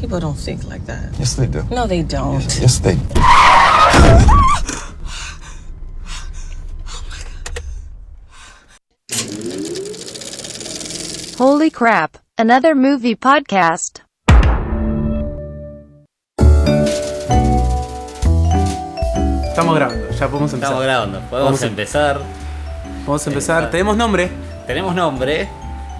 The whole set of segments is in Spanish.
People don't think like that. Yes, they do. No, they don't. Yes, yes they do. Holy crap. Another movie podcast. Estamos grabando, ya podemos empezar. Estamos grabando. Podemos Vamos a- empezar. Vamos a empezar. Está. Tenemos nombre. Tenemos nombre.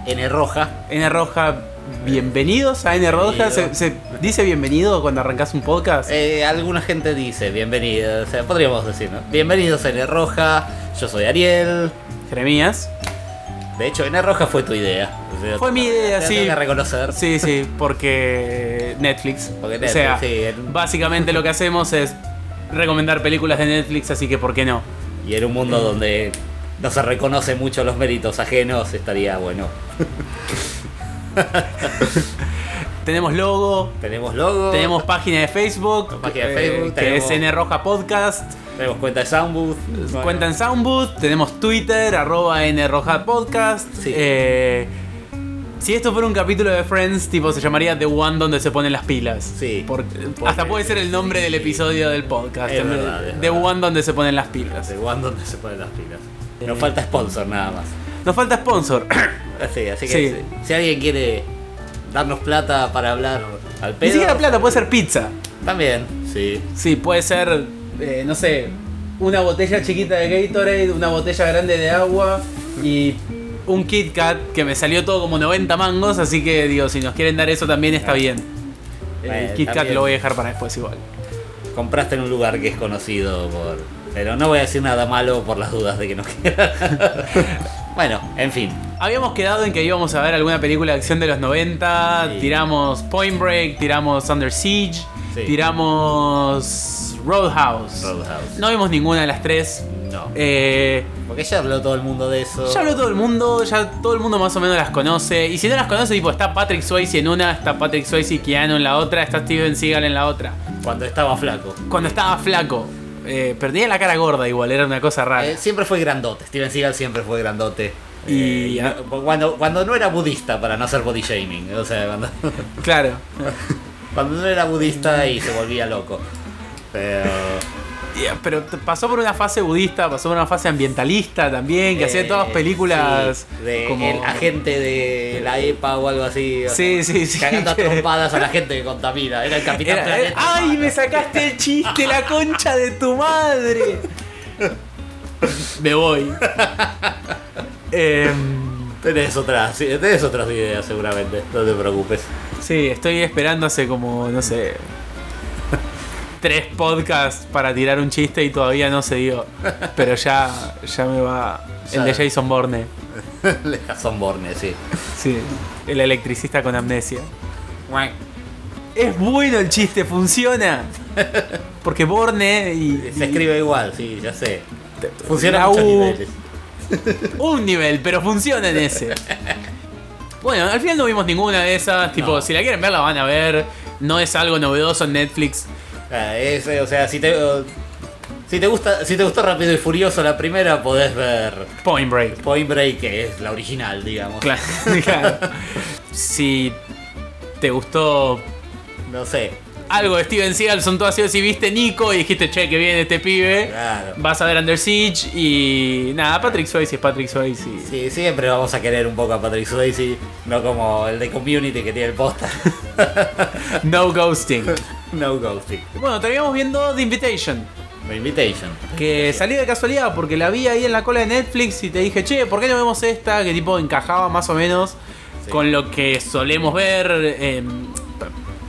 N roja. N Roja. Bienvenidos a N Roja. ¿Se, dice bienvenido cuando arrancas un podcast? Eh, alguna gente dice bienvenido. O sea, podríamos decir, ¿no? Bienvenidos a N roja. Yo soy Ariel. Jeremías. De hecho, N roja fue tu idea. O sea, Fue mi idea, sí. tengo que reconocer. Sí, sí, porque Netflix. Porque o sea, Netflix, sí, en- básicamente lo que hacemos es recomendar películas de Netflix, así que ¿por qué no? Y en un mundo donde no se reconoce mucho los méritos ajenos, estaría bueno. Tenemos logo, Tenemos logo. tenemos página de Facebook, Página de eh, Facebook, que tenemos- es N Roja Podcast. Tenemos cuenta de Soundbooth. Bueno, Cuenta en Soundbooth, tenemos Twitter, arroba nroja podcast. Sí. Eh, si esto fuera un capítulo de Friends, tipo se llamaría The One donde se ponen las pilas. Sí. Por- Porque- hasta puede ser el nombre sí. del episodio del podcast. Es El- verdad, es The verdad. One donde se ponen las pilas. De One donde se ponen las pilas. Nos falta sponsor nada más. Nos falta sponsor. Así, así que Sí. si, si alguien quiere darnos plata para hablar al pedo. Ni siquiera plata, puede ser pizza. También, sí. Sí, puede ser, eh, no sé, una botella chiquita de Gatorade, una botella grande de agua y un Kit Kat que me salió todo como 90 mangos, así que digo, si nos quieren dar eso también está bien. El Eh, Kit Kat lo voy a dejar para después igual. Compraste en un lugar que es conocido por. Pero no voy a decir nada malo por las dudas de que no quiera. Bueno, en fin. Habíamos quedado en que íbamos a ver alguna película de acción de los 90, Sí. tiramos Point Break, tiramos Under Siege, Sí. tiramos Roadhouse. Roadhouse. No vimos ninguna de las tres. No. Eh, Porque ya habló todo el mundo de eso. Ya habló todo el mundo, ya todo el mundo más o menos las conoce. Y si no las conoce, tipo, está Patrick Swayze en una, está Patrick Swayze y Keanu en la otra, está Steven Seagal en la otra. Cuando estaba flaco. Cuando estaba flaco, eh, pero tenía la cara gorda igual, era una cosa rara. Eh, siempre fue grandote. Steven Seagal siempre fue grandote. Y- Eh, no- cuando, cuando no era budista, para no hacer body shaming. O sea, cuando, Claro. cuando no era budista y se volvía loco. Pero. Pero pasó por una fase budista, pasó por una fase ambientalista también, que hacía todas Eh, películas sí, de como... el agente de la EPA o algo así. o Sí, sea, sí, sí. Cagando a trompadas a la gente que contamina. Era el capitán Era-. ¡Ay, me sacaste el chiste, la concha de tu madre! Me voy. Em, Tenés otras, sí, tenés otras ideas seguramente, no te preocupes. Sí, estoy esperando hace como, no sé, tres podcasts para tirar un chiste y todavía no se dio. Pero ya, ya me va el de. Jason Bourne. Son Borne, sí. Sí, el electricista con amnesia. Es bueno el chiste, funciona. Porque Borne y, Se y- escribe igual, sí, ya sé. Funciona a niveles. un nivel, pero funciona en ese. Bueno, al final no vimos ninguna de esas. Tipo, No. si la quieren ver, la van a ver. No es algo novedoso en Netflix. Ah, o sea, si te, si te gusta, si te gustó Rápido y Furioso la primera, podés ver Point Break. Point Break, que es la original, digamos. Claro, claro. Si te gustó No sé. Algo de Steven Seagal, son todas así. Si viste Nico y dijiste, che, que viene este pibe, Claro. vas a ver Under Siege. Y nada, Patrick Swayze es Patrick Swayze. Sí, siempre vamos a querer un poco a Patrick Swayze, no como el de Community que tiene el póster. No ghosting. no ghosting. Bueno, terminamos viendo The Invitation. The Invitation. Que salí de casualidad porque la vi ahí en la cola de Netflix y te dije, che, ¿por qué no vemos esta? Que tipo encajaba más o menos Sí. con lo que solemos ver. em,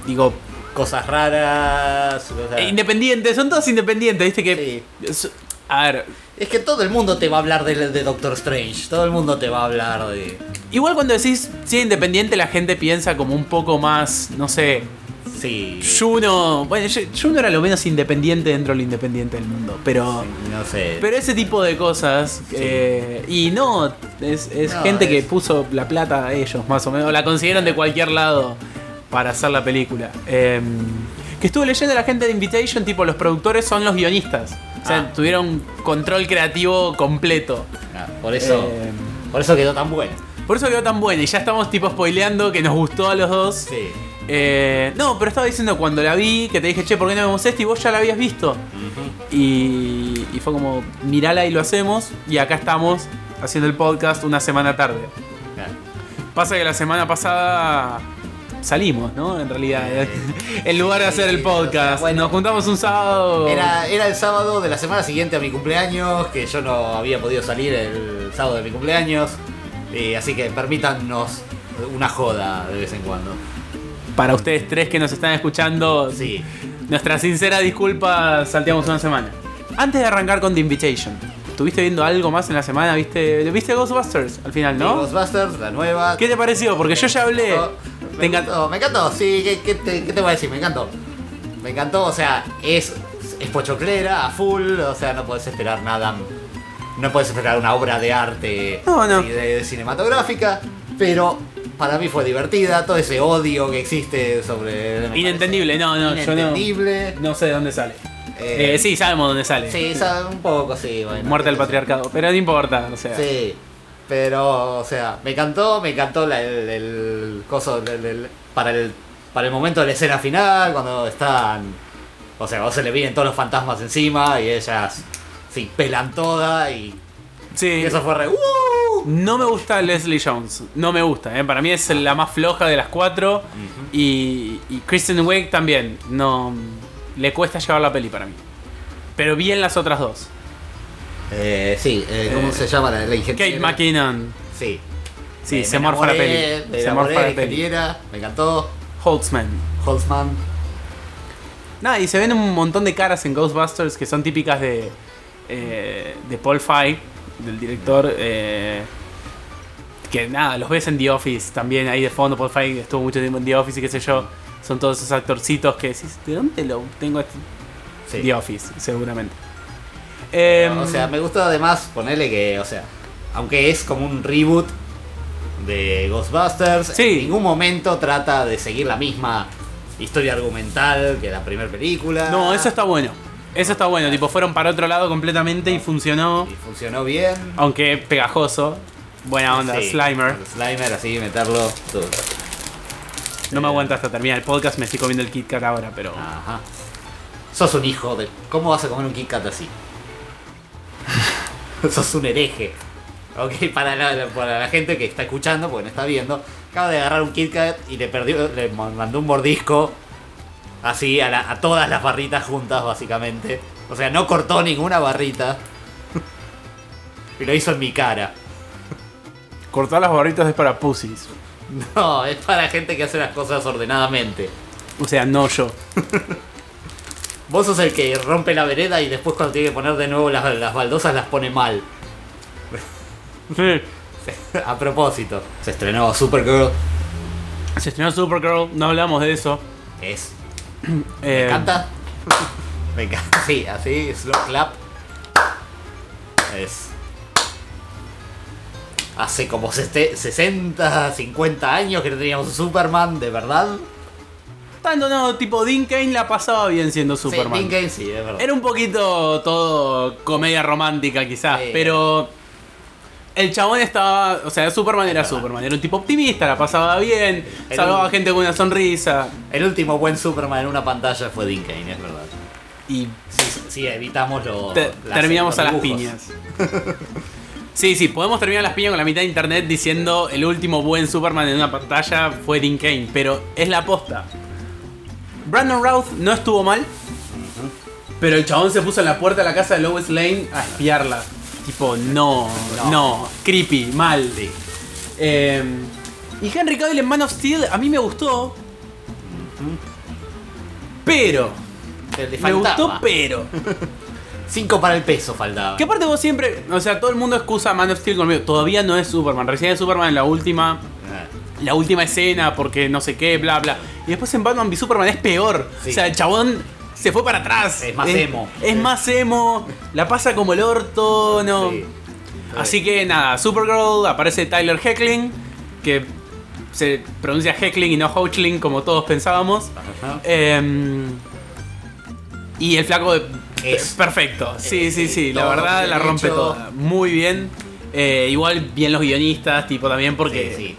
digo, Cosas raras. o sea, independientes, son todos independientes, viste que. es- A ver, es que todo el mundo te va a hablar de, de Doctor Strange. Todo el mundo te va a hablar de. igual cuando decís cine independiente, la gente piensa como un poco más, no sé. Sí. Juno. Bueno, Juno era lo menos independiente dentro de lo independiente del mundo, pero. No sé. Pero ese tipo de cosas. eh, y no, es, es No, gente que puso la plata a ellos, más o menos. o La consiguieron de cualquier lado para hacer la película. Eh, que estuve leyendo la gente de Invitation, tipo, los productores son los guionistas. O sea, Ah. tuvieron control creativo completo. Ah, por eso. Eh, Por eso quedó tan bueno. por eso quedó tan bueno. Y ya estamos, tipo, spoileando que nos gustó a los dos. Sí. Eh, no, pero estaba diciendo cuando la vi, que te dije, che, ¿por qué no vemos esto? Y vos ya la habías visto. Y, y fue como, mirala y lo hacemos. Y acá estamos haciendo el podcast una semana tarde. Claro. Pasa que la semana pasada salimos, ¿no? En realidad, en lugar de hacer el podcast, bueno. nos juntamos un sábado. Era, era el sábado de la semana siguiente a mi cumpleaños, que yo no había podido salir el sábado de mi cumpleaños. Y así que permítanos una joda de vez en cuando. Para ustedes tres que nos están escuchando, Sí. nuestra sincera disculpa, salteamos una semana. Antes de arrancar con The Invitation, ¿estuviste viendo algo más en la semana? ¿Viste, ¿viste Ghostbusters al final, no? Ghostbusters, la nueva. ¿Qué te pareció? Porque yo ya hablé. Me encantó, me encantó, sí, ¿qué, qué te, qué te voy a decir? Me encantó. Me encantó, o sea, es, es pochoclera a full, o sea, no puedes esperar nada. No puedes esperar una obra de arte No, de- cinematográfica, pero para mí fue divertida, todo ese odio que existe sobre. Inentendible, no, no, parece yo no. Inentendible. No sé de dónde sale. Eh, Eh, sí, sabemos dónde sale. Sí, sabe, un poco, sí, bueno. Muerte del patriarcado, pero no importa, o sea. Sí, pero, o sea, me encantó, me encantó la- el, el coso del- del- para, el, para el momento de la escena final, cuando están. O sea, vos se le vienen todos los fantasmas encima y ellas se pelan todas y, Sí. y eso fue re. ¡uh! No me gusta Leslie Jones. No me gusta, ¿eh? Para mí es la más floja de las cuatro. y, y Kristen Wiig también. No. Le cuesta llevar la peli para mí. Pero bien las otras dos. Eh, sí, eh, ¿cómo Eh, se llama la, la ingeniera? Kate McKinnon. Sí. Sí, Me- se me morfa la peli. Me Se morfa la peli. me encantó. Holtzman. Holtzman. Nada, y se ven un montón de caras en Ghostbusters que son típicas de, eh, de Paul Feig, del director. eh, que nada, los ves en The Office también ahí de fondo. Paul Feig estuvo mucho tiempo en The Office y qué sé yo. Son todos esos actorcitos que decís, ¿de dónde lo tengo? este? Sí. The Office, seguramente. Em, o sea, me gustó además ponerle que, o sea, aunque es como un reboot de Ghostbusters, Sí. en ningún momento trata de seguir la misma historia argumental que la primera película. no, eso está bueno. Eso está bueno, tipo, fueron para otro lado completamente y funcionó. Y funcionó bien. Aunque pegajoso. Buena onda, Sí, Slimer. Slimer, así, meterlo. todo. No me aguanta hasta terminar el podcast, me estoy comiendo el Kit Kat ahora, pero. Ajá. Sos un hijo de. ¿Cómo vas a comer un Kit Kat así? Sos un hereje. Ok, para la, para la gente que está escuchando, porque no está viendo, acaba de agarrar un Kit Kat y le perdió, le mandó un mordisco así a, la- a todas las barritas juntas, básicamente. O sea, no cortó ninguna barrita. Y lo hizo en mi cara. Cortar las barritas es para pussies. No, es para gente que hace las cosas ordenadamente. O sea, no yo. Vos sos el que rompe la vereda y después cuando tiene que poner de nuevo las, las baldosas las pone mal. Sí. A propósito, se estrenó Supergirl. Se estrenó Supergirl, no hablamos de eso. Es. Eh, Me encanta. Me encanta. Sí, así, slow clap. Es. Hace como seste- 60, 50 años que no teníamos Superman, de verdad. Tanto no, tipo Dean Kane la pasaba bien siendo Superman. Sí, Dean sí, es verdad. Era un poquito todo comedia romántica quizás, Sí. pero el chabón estaba, o sea, Superman era. Superman, era un tipo optimista, la pasaba bien, salvaba un- gente con una sonrisa El último buen Superman en una pantalla fue Dean Cain, es verdad. y Sí, sí, evitamos lo. te- terminamos los a las piñas. Sí, sí, podemos terminar las piñas con la mitad de internet diciendo el último buen Superman en una pantalla fue Dean Kane, pero es la posta. Brandon Routh no estuvo mal, pero el chabón se puso en la puerta de la casa de Lois Lane a espiarla. Tipo, no, no, No. creepy, mal. Sí. Eh, y Henry Cavill en Man of Steel a mí me gustó. Pero, me gustó, pero. Cinco para el peso faltaba. Que aparte vos siempre, o sea, todo el mundo excusa a Man of Steel conmigo. Todavía no es Superman. Recién es Superman en la última, Ah, la última escena porque no sé qué, bla, bla. Y después en Batman v Superman es peor. Sí. O sea, el chabón se fue para atrás. Es más emo. Es más emo. La pasa como el orto, no. Sí. Así que nada, Supergirl aparece Tyler Heckling, que se pronuncia Heckling y no Hoechling como todos pensábamos. Ajá. Eh, y el flaco Es. perfecto. Sí, Eh, sí, sí. La verdad la rompe hecho. toda. Muy bien. Eh, igual bien los guionistas, tipo también porque Sí, sí.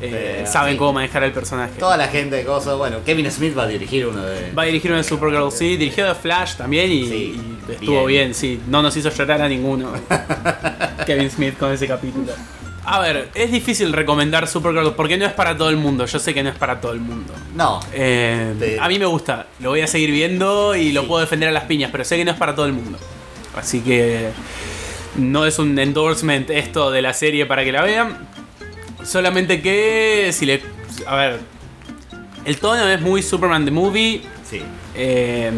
Eh, saben sí. cómo manejar el personaje. Toda la gente de cosas. Bueno, Kevin Smith va a dirigir uno de. Va a dirigir una Supergirl, sí, dirigió The Flash también y, Sí, y estuvo bien. bien. sí. No nos hizo llorar a ninguno. Kevin Smith con ese capítulo. A ver, es difícil recomendar Supergirl porque no es para todo el mundo. Yo sé que no es para todo el mundo. No. Eh, De- A mí me gusta, lo voy a seguir viendo y lo Sí. puedo defender a las piñas, pero sé que no es para todo el mundo. Así que no es un endorsement esto de la serie para que la vean. Solamente que si le... A ver, el tono es muy Superman the Movie. Sí. eh,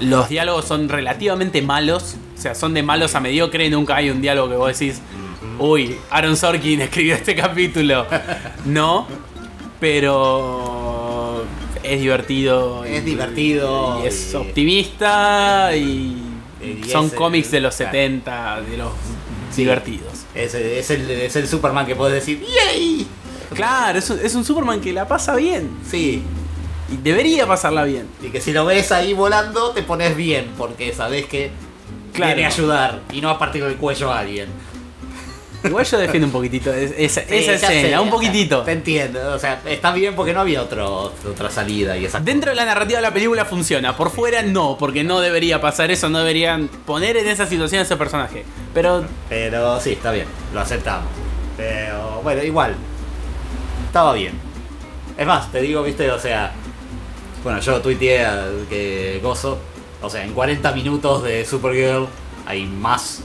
los diálogos son relativamente malos. O sea, son de malos a mediocre. Nunca hay un diálogo que vos decís, uy, Aaron Sorkin escribió este capítulo. No, pero es divertido. Es y- divertido Y es y- optimista y, Y son cómics de los claro. 70, de los Sí. divertidos. Es, es el, es el Superman que puedes decir, ¡Yay! Claro, es un, es un Superman que la pasa bien. Sí. Y debería pasarla bien. Y que si lo ves ahí volando, te pones bien, porque sabes que Claro. viene a ayudar y no a partir del cuello a alguien. Igual yo defiendo un poquitito es- esa, Sí, esa ya sé, escena, un poquitito. Te entiendo, o sea, está bien porque no había otro, otra salida y esa Dentro de la narrativa de la película funciona, por fuera no, porque no debería pasar eso, no deberían poner en esa situación a ese personaje. Pero Pero sí, está bien, lo aceptamos. Pero bueno, igual. Estaba bien. Es más, te digo, viste, o sea. Bueno, yo tuiteé que gozo. O sea, en 40 minutos de Supergirl hay más.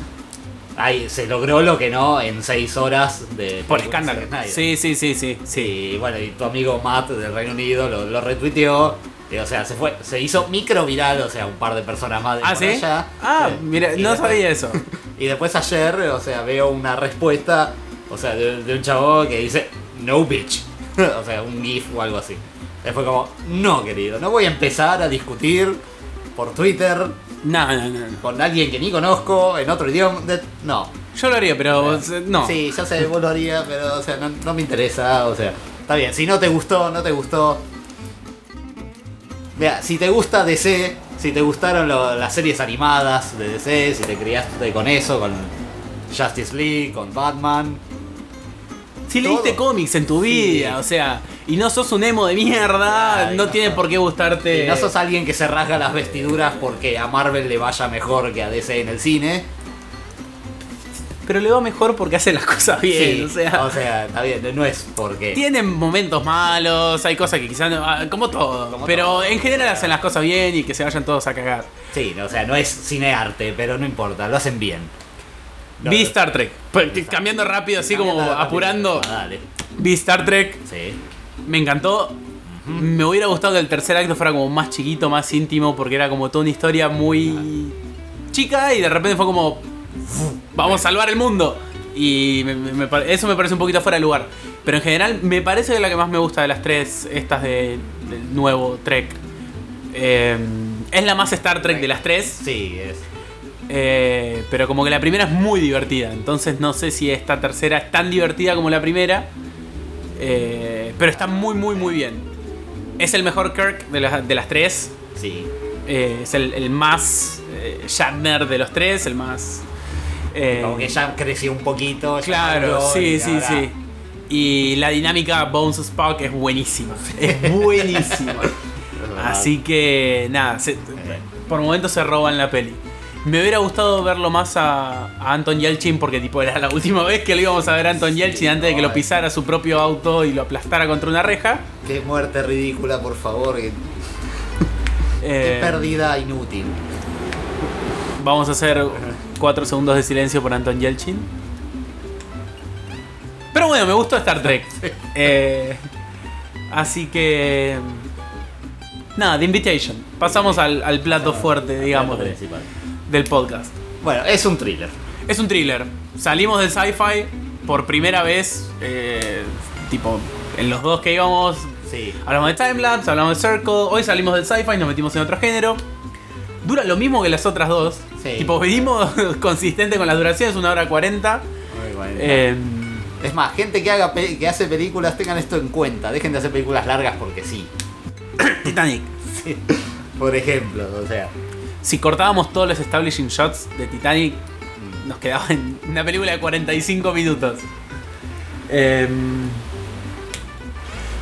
Hay, se logró lo que no en 6 horas de. por escándalo. Sí, sí, sí, sí, sí. Y bueno, y tu amigo Matt del Reino Unido lo, lo retuiteó. Y, o sea, se fue, se hizo micro viral, o sea, un par de personas más de Ah, por ¿sí? allá. Ah, Sí. mira, Y no después- sabía eso. y después ayer, o sea, veo una respuesta, o sea, de, de un chavo que dice, no bitch. o sea, un GIF o algo así. Fue como, no querido, no voy a empezar a discutir por Twitter No, no, no. con alguien que ni conozco, en otro idioma. de- no. Yo lo haría, pero no. Sí, ya sé, vos lo harías, pero, o sea, no, no me interesa, o sea, está bien, si no te gustó, no te gustó. Mira, si te gusta DC, si te gustaron lo- las series animadas de DC, si te criaste con eso, con Justice League, con Batman, Si leíste cómics en tu vida, Sí. o sea, y no sos un emo de mierda, Ay, no no. tiene por qué gustarte. y no sos alguien que se rasga las vestiduras porque a Marvel le vaya mejor que a DC en el cine. Pero le va mejor porque hace las cosas bien, Sí, o sea. o sea, está bien, no es porque... Tienen momentos malos, hay cosas que quizás no, ah, como todo, Como pero todo. en general hacen las cosas bien y que se vayan todos a cagar. Sí, o sea, no es cinearte, pero no importa, lo hacen bien. Vi Star Trek, Pues, cambiando rápido, así como apurando. Ah. Vi Star Trek, Sí. me encantó. Me hubiera gustado que el tercer acto fuera como más chiquito, más íntimo, porque era como toda una historia muy chica y de repente fue como, vamos a salvar el mundo. Y me- me- me pare- eso me parece un poquito fuera de lugar. Pero en general me parece que la que más me gusta de las tres, estas de- del nuevo Trek, eh, es la más Star Trek de las tres. Sí, es. Eh, pero como que la primera es muy divertida. Entonces no sé si esta tercera es tan divertida como la primera. Eh, pero está muy, muy, muy bien. Es el mejor Kirk de, las- de las tres. Sí. Eh, es el, el más Shatner de los tres. El más. Como que ya creció un poquito. Claro, sí, sí, ahora- sí. Y la dinámica Bones Spock es buenísima. Es buenísima. Así que nada, se- por momentos se roban la peli. Me hubiera gustado verlo más a, a Anton Yelchin porque tipo era la última vez que lo íbamos a ver a Anton Yelchin antes de que lo ay. pisara su propio auto y lo aplastara contra una reja. Qué muerte ridícula, por favor. Qué, Eh, pérdida inútil. vamos a hacer cuatro segundos de silencio por Anton Yelchin. Pero bueno, me gustó Star Trek. Eh, así que... Nada, The Invitation. Pasamos al, al plato fuerte, digamos, Plato de- principal. Del podcast. Bueno, es un thriller. Es un thriller. Salimos del sci-fi por primera vez. eh, tipo, en los dos que íbamos. Sí. Hablamos de timelapse, hablamos de circle. Hoy salimos del sci-fi, nos metimos en otro género. Dura lo mismo que las otras dos. Sí. Tipo, venimos consistente con las duraciones, una hora 40. Muy bueno. Eh, Es más, gente que haga que hace películas, tengan esto en cuenta. Dejen de hacer películas largas porque sí. Titanic. Sí. Por ejemplo, o sea. Si cortábamos todos los establishing shots de Titanic, nos quedaba en una película de 45 minutos. Eh,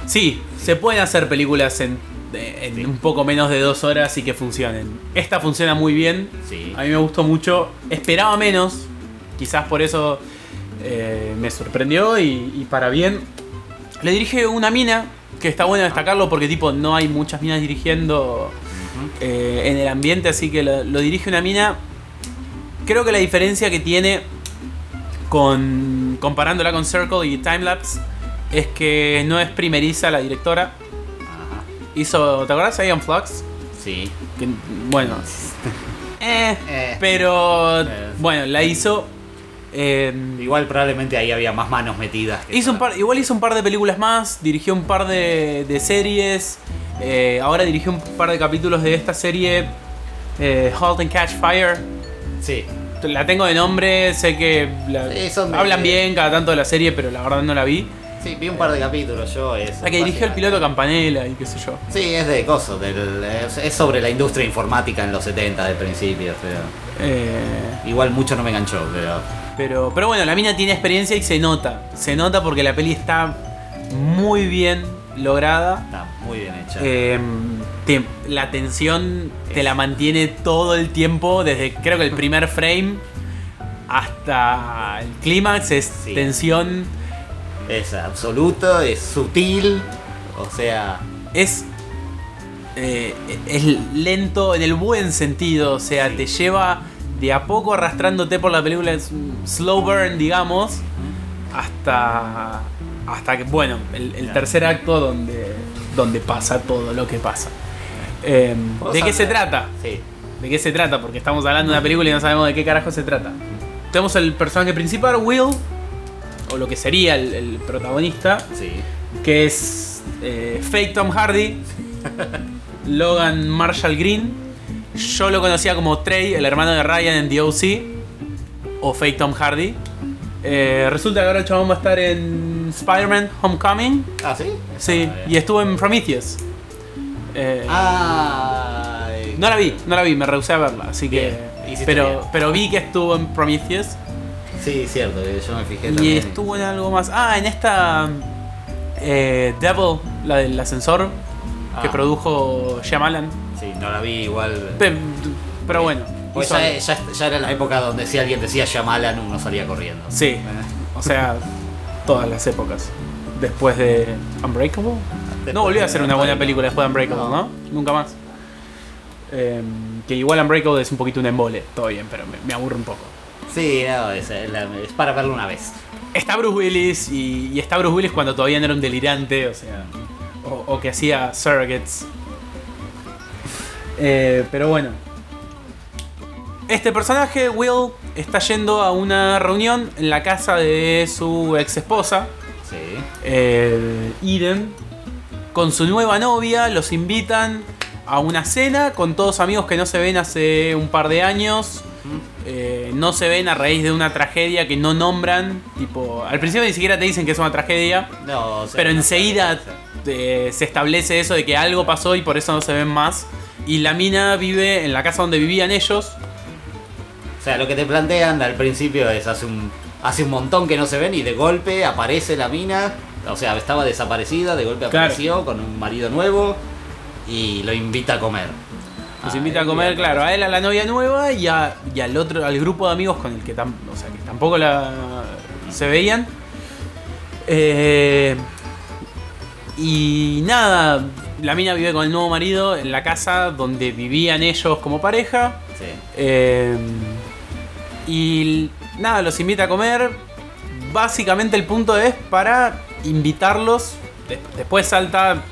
Sí, se pueden hacer películas en, en Sí. un poco menos de dos horas y que funcionen. Esta funciona muy bien. Sí. A mí me gustó mucho. Esperaba menos. Quizás por eso eh, me sorprendió y, y para bien. Le dirige una mina, que está bueno destacarlo porque tipo no hay muchas minas dirigiendo eh, en el ambiente, así que lo, lo dirige una mina. Creo que la diferencia que tiene con comparándola con Circle y Timelapse es que no es primeriza la directora. Ajá. Hizo, ¿te acuerdas? Ion Flux. Sí. Que, bueno. eh, Eh. pero Eh. bueno, la hizo. eh, Igual probablemente ahí había más manos metidas. que hizo un par, igual hizo un par de películas más, dirigió un par de, de series. Eh, ahora dirigió un par de capítulos de esta serie eh, Halt and Catch Fire. Sí. La tengo de nombre, sé que la- Sí, son de- hablan bien cada tanto de la serie, pero la verdad no la vi. Sí, vi un par de capítulos yo. Es La que dirigió el piloto Campanella y qué sé yo. Sí, es de del- es, sobre la industria informática en los 70 del principio. Pero Eh, igual mucho no me enganchó. Pero Pero, pero bueno, la mina tiene experiencia y se nota. Se nota porque la peli está muy bien lograda. está muy bien hecha. Eh, te- la tensión te la mantiene todo el tiempo, desde creo que el primer frame hasta el clímax es Sí. tensión. Es absoluto, es sutil. O sea, Es, eh, es lento en el buen sentido, o sea, Sí. te lleva de a poco arrastrándote por la película, es un slow burn, digamos, hasta, hasta que, bueno, el, tercer acto donde, donde pasa todo lo que pasa. Eh, ¿puedo ¿De qué se trata? Sí. ¿De qué se trata? Porque estamos hablando de una película y no sabemos de qué carajo se trata. Tenemos el personaje principal, Will, o lo que sería el, el protagonista, Sí. que es eh, Fake Tom Hardy, Logan Marshall Green. Yo lo conocía como Trey, el hermano de Ryan en The O.C. o Fake Tom Hardy. Eh, resulta que ahora el chabón va a estar en Spider-Man Homecoming. Ah, sí. Sí, Ah, y estuvo en Prometheus. Eh, Ah. no la vi, no la vi, me rehusé a verla, así que. Bien, Pero, bien. pero vi que estuvo en Prometheus. Sí, cierto, yo me fijé Y también. estuvo en algo más. Ah, en esta. eh, Devil, la del ascensor, que Ah. produjo Shyamalan. Sí, no la vi igual. Pe- Pero bueno. Pues ya, ya, ya era la época donde si alguien decía Shyamalan uno salía corriendo. Sí, o sea, todas las épocas. Después de Unbreakable. No volvió a ser una buena película después de Unbreakable, ¿no? No. Nunca más. Eh, que igual Unbreakable es un poquito un embole, todo bien, pero me, me aburre un poco. Sí, no, es, es para verlo una vez. Está Bruce Willis y, y está Bruce Willis cuando todavía no era un delirante, o sea, o, o que hacía surrogates. Eh, pero bueno. Este personaje, Will, está yendo a una reunión en la casa de su ex esposa, Sí. eh, Eden, con su nueva novia. Los invitan a una cena con todos amigos que no se ven hace un par de años. Eh, no se ven a raíz de una tragedia que no nombran. Tipo, al principio ni siquiera te dicen que es una tragedia, No, o sea, pero no enseguida eh, se establece eso de que algo pasó y por eso no se ven más. Y la mina vive en la casa donde vivían ellos. O sea, lo que te plantean al principio es hace un, hace un montón que no se ven y de golpe aparece la mina. O sea, estaba desaparecida, de golpe Claro. apareció con un marido nuevo y lo invita a comer. Los Ah, invita a comer, claro, a él, a la novia nueva y, a- y al otro, al grupo de amigos con el que, tam- o sea, que tampoco la, se veían. Eh, y nada, la mina vive con el nuevo marido en la casa donde vivían ellos como pareja. Sí. Eh, y nada, los invita a comer. Básicamente el punto es para invitarlos. De- Después salta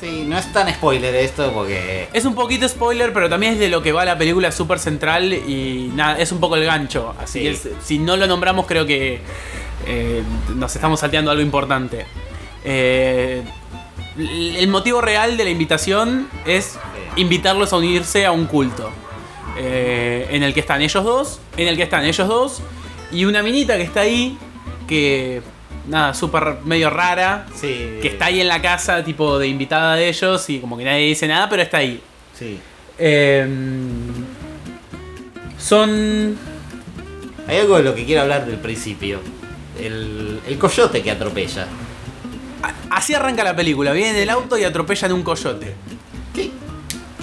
Sí, no es tan spoiler esto porque. Es un poquito spoiler, pero también es de lo que va la película súper central y nada, es un poco el gancho. Así Sí. que si no lo nombramos creo que eh, nos estamos salteando algo importante. Eh, el motivo real de la invitación es invitarlos a unirse a un culto. Eh, en el que están ellos dos, en el que están ellos dos y una minita que está ahí, que nada, súper medio rara, Sí. que está ahí en la casa, tipo de invitada de ellos, y como que nadie dice nada, pero está ahí. Sí. Eh, son. Hay algo de lo que quiero hablar del principio. El, el coyote que atropella. Así arranca la película. Vienen en el auto y atropellan un coyote.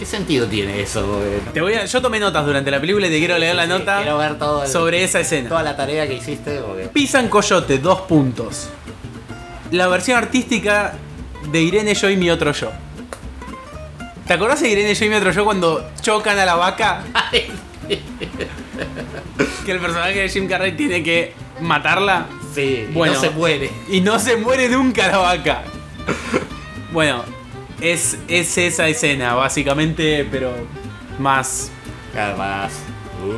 ¿Qué, sentido tiene eso? Te voy a- yo tomé notas durante la película y te quiero leer la Sí, nota Quiero ver todo el- sobre esa escena. toda la tarea que hiciste. Porque... Pisan Coyote, dos puntos. La versión artística de Irene Yo y mi otro yo. ¿Te acordás de Irene Yo y mi otro yo cuando chocan a la vaca? que el personaje de Jim Carrey tiene que matarla Sí, y Bueno. no se muere. y no se muere nunca la vaca. Bueno, es, es esa escena, básicamente, pero más Además.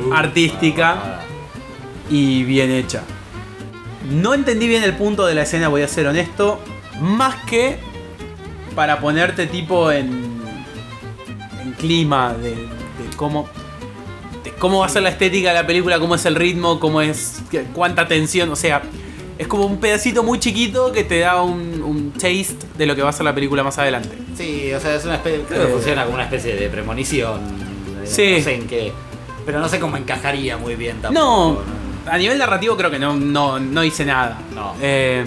uh, Artística. y bien hecha. No entendí bien el punto de la escena, voy a ser honesto. Más que para ponerte tipo en, en clima de, de cómo, de cómo va a ser la estética de la película, cómo es el ritmo, cómo es, cuánta tensión. O sea, es como un pedacito muy chiquito que te da un, un taste de lo que va a ser la película más adelante. Sí, o sea, es una especie. Creo que Eh. funciona como una especie de premonición. eh, Sí. No sé en qué. Pero no sé cómo encajaría muy bien No, tampoco. a nivel narrativo creo que no, no, no hice nada. No. Eh,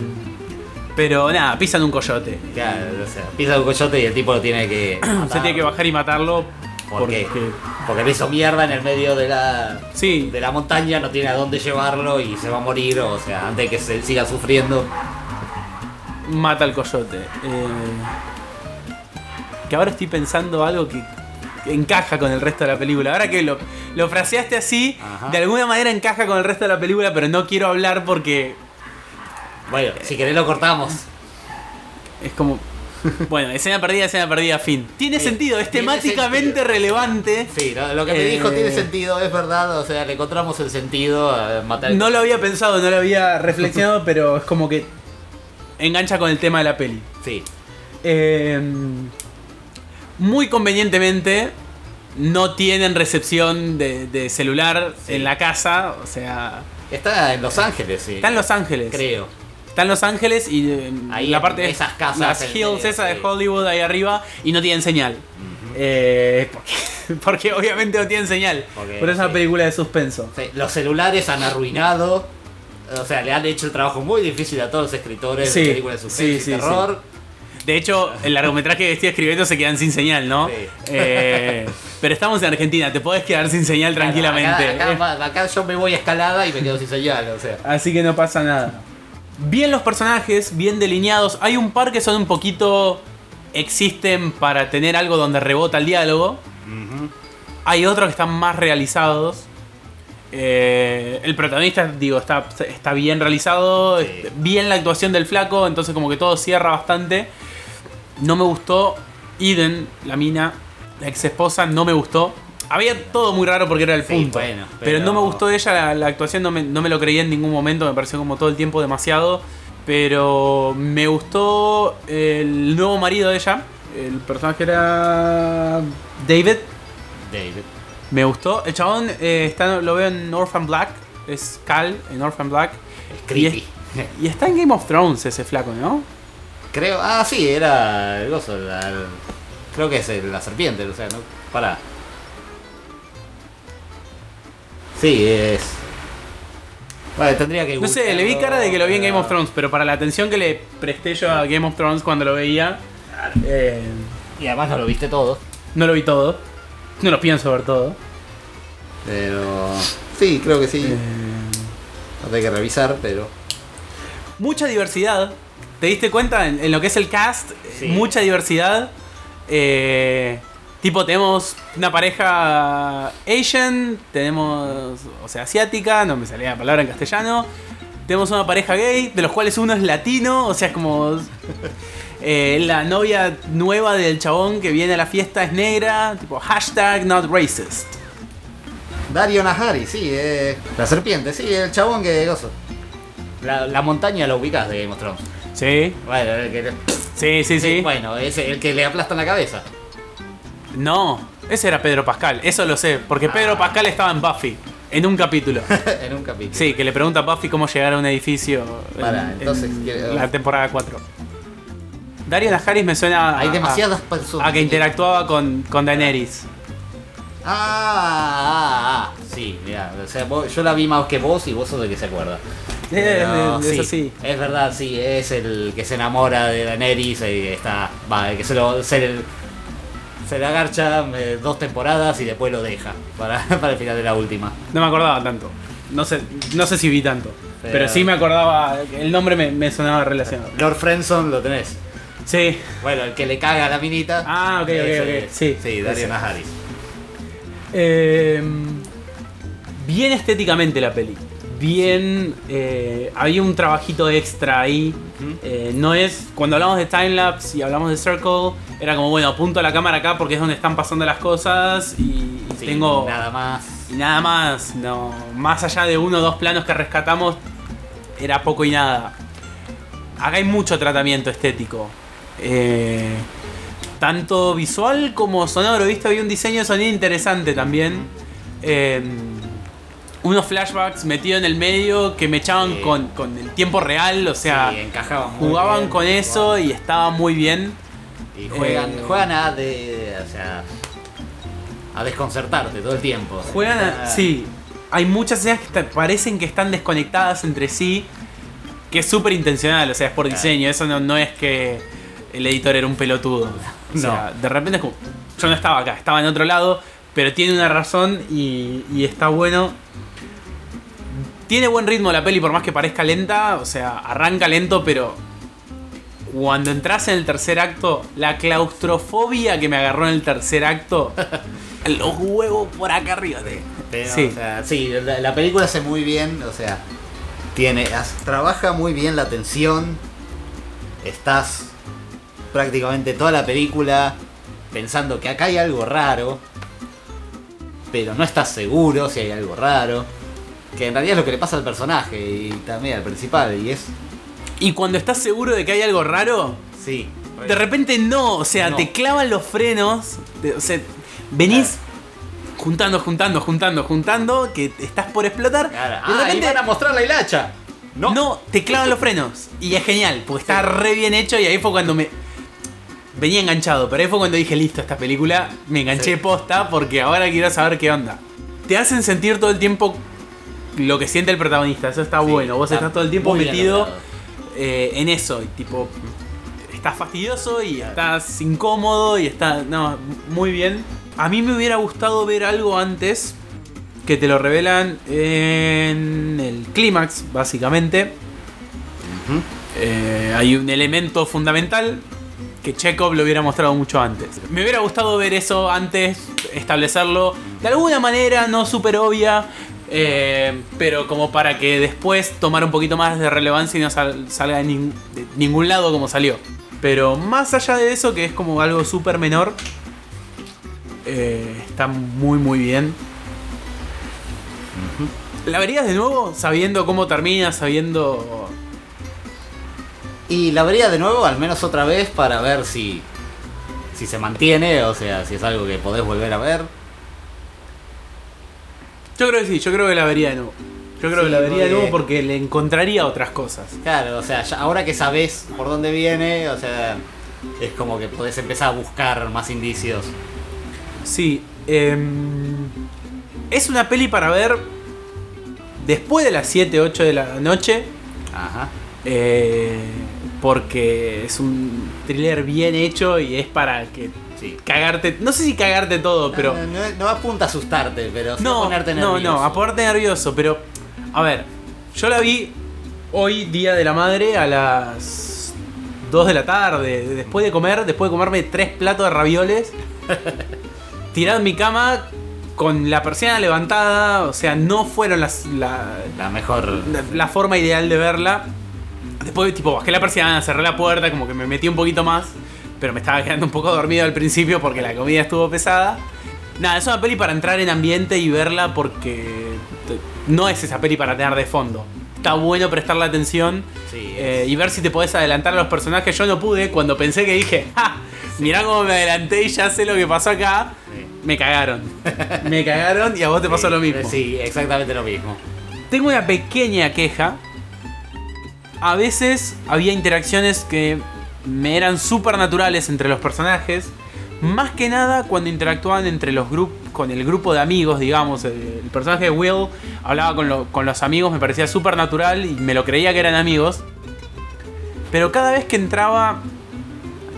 pero nada, pisan un coyote. Claro, o sea, pisa un coyote y el tipo lo tiene que. Se tiene que bajar y matarlo. ¿Por qué? porque- Porque le hizo mierda en el medio de la, Sí, de la montaña, no tiene a dónde llevarlo y se va a morir, o sea, antes de que se siga sufriendo. mata al coyote. Eh, que ahora estoy pensando algo que, que encaja con el resto de la película. Ahora que lo, lo fraseaste así, Ajá. de alguna manera encaja con el resto de la película, pero no quiero hablar porque Bueno, si querés lo cortamos. es como. Bueno, escena perdida, escena perdida, fin. Tiene sentido, es tiene temáticamente sentido. relevante. Sí, lo, lo que me Eh, dijo tiene sentido, es verdad, o sea, le encontramos el sentido a matar No lo había pensado, no lo había reflexionado, pero es como que engancha con el tema de la peli. Sí, Eh, muy convenientemente no tienen recepción de, de celular Sí. en la casa, o sea, está en Los Ángeles, sí. está en Los Ángeles. Creo. Está en Los Ángeles y eh, Ahí la parte de esas casas las hills medio, esa de. Hollywood ahí arriba y no tienen señal. Eh, porque, porque obviamente no tienen señal. Porque, Pero es una sí. película de suspenso. Sí, Los celulares han arruinado, o sea, le han hecho el trabajo muy difícil a todos los escritores de películas de suspenso y terror. De hecho, el largometraje que estoy escribiendo se quedan sin señal, ¿no? Sí. Eh, pero estamos en Argentina, te podés quedar sin señal tranquilamente. Acá, acá- acá yo me voy a escalada y me quedo sin señal, o sea. Así que no pasa nada. Bien los personajes, bien delineados. Hay un par que son un poquito. existen para tener algo donde rebota el diálogo. Hay otros que están más realizados. Eh, el protagonista, digo, está, está bien realizado. Sí. este, Bien la actuación del flaco. Entonces, como que todo cierra bastante. No me gustó. Eden, la mina, la ex esposa, no me gustó. Había todo muy raro porque era el Sí, punto. bueno, pero... pero- no me gustó ella, la, la actuación no me, no me lo creía en ningún momento. Me pareció como todo el tiempo demasiado. Pero me gustó el nuevo marido de ella. El personaje era David. David. Me gustó. El chabón eh, está, lo veo en Orphan Black. Es Cal en Orphan Black. Es Y, creepy. es- y está en Game of Thrones ese flaco, ¿no? Creo, ah, sí, era el gozo, la- el- creo que es el- la serpiente, o sea, no, para. Sí, es. Bueno, tendría que. No sé, le vi cara de que lo vi en Game of Thrones, pero para la atención que le presté yo a Game of Thrones cuando lo veía, eh, Y además no lo viste todo. no lo vi todo. No lo pienso ver todo. Pero. Sí, creo que sí. Eh, No hay que revisar, pero. mucha diversidad. ¿Te diste cuenta en, en lo que es el cast? Sí. Mucha diversidad. Eh, tipo, tenemos una pareja Asian, tenemos, o sea, asiática, no me salía la palabra en castellano. Tenemos una pareja gay, de los cuales uno es latino, o sea, es como... eh, la novia nueva del chabón que viene a la fiesta es negra, tipo hashtag not racist. Dario Nahari, sí, eh, la serpiente, sí, el chabón que gozo. La, la montaña la ubicas de Game of Thrones. Sí, Bueno, el que, sí, sí, sí. Bueno, es el que le aplastan la cabeza. No, ese era Pedro Pascal, eso lo sé, porque Pedro Ah. Pascal estaba en Buffy, en un capítulo. en un capítulo. Sí, que le pregunta a Buffy cómo llegar a un edificio en, Para, entonces, en quiero- la temporada 4. Dario Najaris me suena a, Hay a- demasiadas personas. a que interactuaba con, con Daenerys. Ah, ah, ah, sí, mira, o sea, vos- yo la vi más que vos y vos sos de que se acuerda. Pero eso sí, sí. Es verdad, sí, es el que se enamora de Daenerys y está. Va, el que se lo. Se, se le agarcha eh, dos temporadas y después lo deja para, para el final de la última. No me acordaba tanto. No sé, no sé si vi tanto. Pero, Pero- sí me acordaba. El nombre me, me sonaba relacionado. Lord Friendson lo tenés. Sí. Bueno, el que le caga a la minita. Ah, ok, ok, ok. Sí, Sí, Dario. Najaris. Eh, bien estéticamente la peli. Bien. eh, había un trabajito extra ahí. Eh, no es. Cuando hablamos de timelapse y hablamos de Circle, era como, bueno, apunto la cámara acá porque es donde están pasando las cosas y, y Sí, tengo. Nada más. Y nada más, no. Más allá de uno o dos planos que rescatamos, era poco y nada. Acá hay mucho tratamiento estético. Eh, tanto visual como sonoro, ¿viste? Había un diseño de sonido interesante también. Eh, unos flashbacks metidos en el medio que me echaban Sí. con, con el tiempo real, o sea, Sí, encajaban muy jugaban bien, con eso y estaba muy bien. Y juegan, Eh, juegan a de. O sea. A desconcertarte todo el tiempo. Juegan a- Ah, Sí, hay muchas escenas que parecen que están desconectadas entre sí. Que es súper intencional, o sea, es por Claro. diseño. Eso no, no es que el editor era un pelotudo. O sea, de repente es como. Yo no estaba acá, estaba en otro lado. Pero tiene una razón y, y está bueno. Tiene buen ritmo la peli, por más que parezca lenta. O sea, arranca lento, pero. Cuando entras en el tercer acto, la claustrofobia que me agarró en el tercer acto. los huevos por acá arriba. te- Pero, sí. o sea, sí, la, la película hace muy bien, o sea, tiene, trabaja muy bien la tensión. Estás prácticamente toda la película pensando que acá hay algo raro, pero no estás seguro si hay algo raro. Que en realidad es lo que le pasa al personaje y también al principal, y es. Y cuando estás seguro de que hay algo raro, Sí. de repente no. O sea, No. te clavan los frenos. te- o sea, venís juntando, juntando, juntando, juntando. Que estás por explotar. Claro. y de Ah, repente. van a mostrar la hilacha. No. No, te clavan los frenos. Y es genial, porque está re bien hecho. Y ahí fue cuando me. Venía enganchado, pero ahí fue cuando dije, listo, esta película me enganché Sí. posta porque ahora quiero saber qué onda. Te hacen sentir todo el tiempo lo que siente el protagonista, eso está Sí, bueno. Vos está estás todo el tiempo metido eh, en eso, y tipo, estás fastidioso y estás incómodo y está, no, muy bien. A mí me hubiera gustado ver algo antes que te lo revelan en el clímax, básicamente. Eh, hay un elemento fundamental que Chekhov lo hubiera mostrado mucho antes. Me hubiera gustado ver eso antes, establecerlo de alguna manera no súper obvia, eh, pero como para que después tomara un poquito más de relevancia y no sal- salga de, nin- de ningún lado como salió. Pero más allá de eso, que es como algo súper menor, eh, está muy muy bien. ¿La verías de nuevo? Sabiendo cómo termina, sabiendo Y la vería de nuevo, al menos otra vez, para ver si, si se mantiene, o sea, si es algo que podés volver a ver. Yo creo que sí, yo creo que la vería de nuevo. Yo creo Sí, que la vería de nuevo porque- le encontraría otras cosas. Claro, o sea, ya- ahora que sabés por dónde viene, o sea, es como que podés empezar a buscar más indicios. Sí, em, es una peli para ver después de las 7, 8 de la noche. Ajá. eh, porque es un thriller bien hecho y es para que Sí. cagarte. No sé si cagarte todo, pero. No, no, no apunta a asustarte, pero No, ponerte no, nervioso. no, a ponerte nervioso, pero. A ver, yo la vi hoy, Día de la Madre, a las 2 de la tarde, después de comer, después de comerme tres platos de ravioles, tirado en mi cama con la persiana levantada, o sea, no fueron las, la, La mejor. la- la forma ideal de verla. Después, tipo, bajé la persiana, cerré la puerta, como que me metí un poquito más, pero me estaba quedando un poco dormido al principio porque la comida estuvo pesada. Nada, es una peli para entrar en ambiente y verla porque no es esa peli para tener de fondo. Está bueno prestarle atención Sí, eh, y ver si te podés adelantar a los personajes. Yo no pude cuando pensé que dije, ¡ja! Mirá cómo me adelanté y ya sé lo que pasó acá. Sí. Me cagaron. me cagaron y a vos te pasó Sí, lo mismo. Sí, exactamente lo mismo. Tengo una pequeña queja. A veces había interacciones que me eran súper naturales entre los personajes. Más que nada cuando interactuaban entre los grupos, con el grupo de amigos, digamos. El, el personaje de Will hablaba con, lo- con los amigos, me parecía súper natural y me lo creía que eran amigos. Pero cada vez que entraba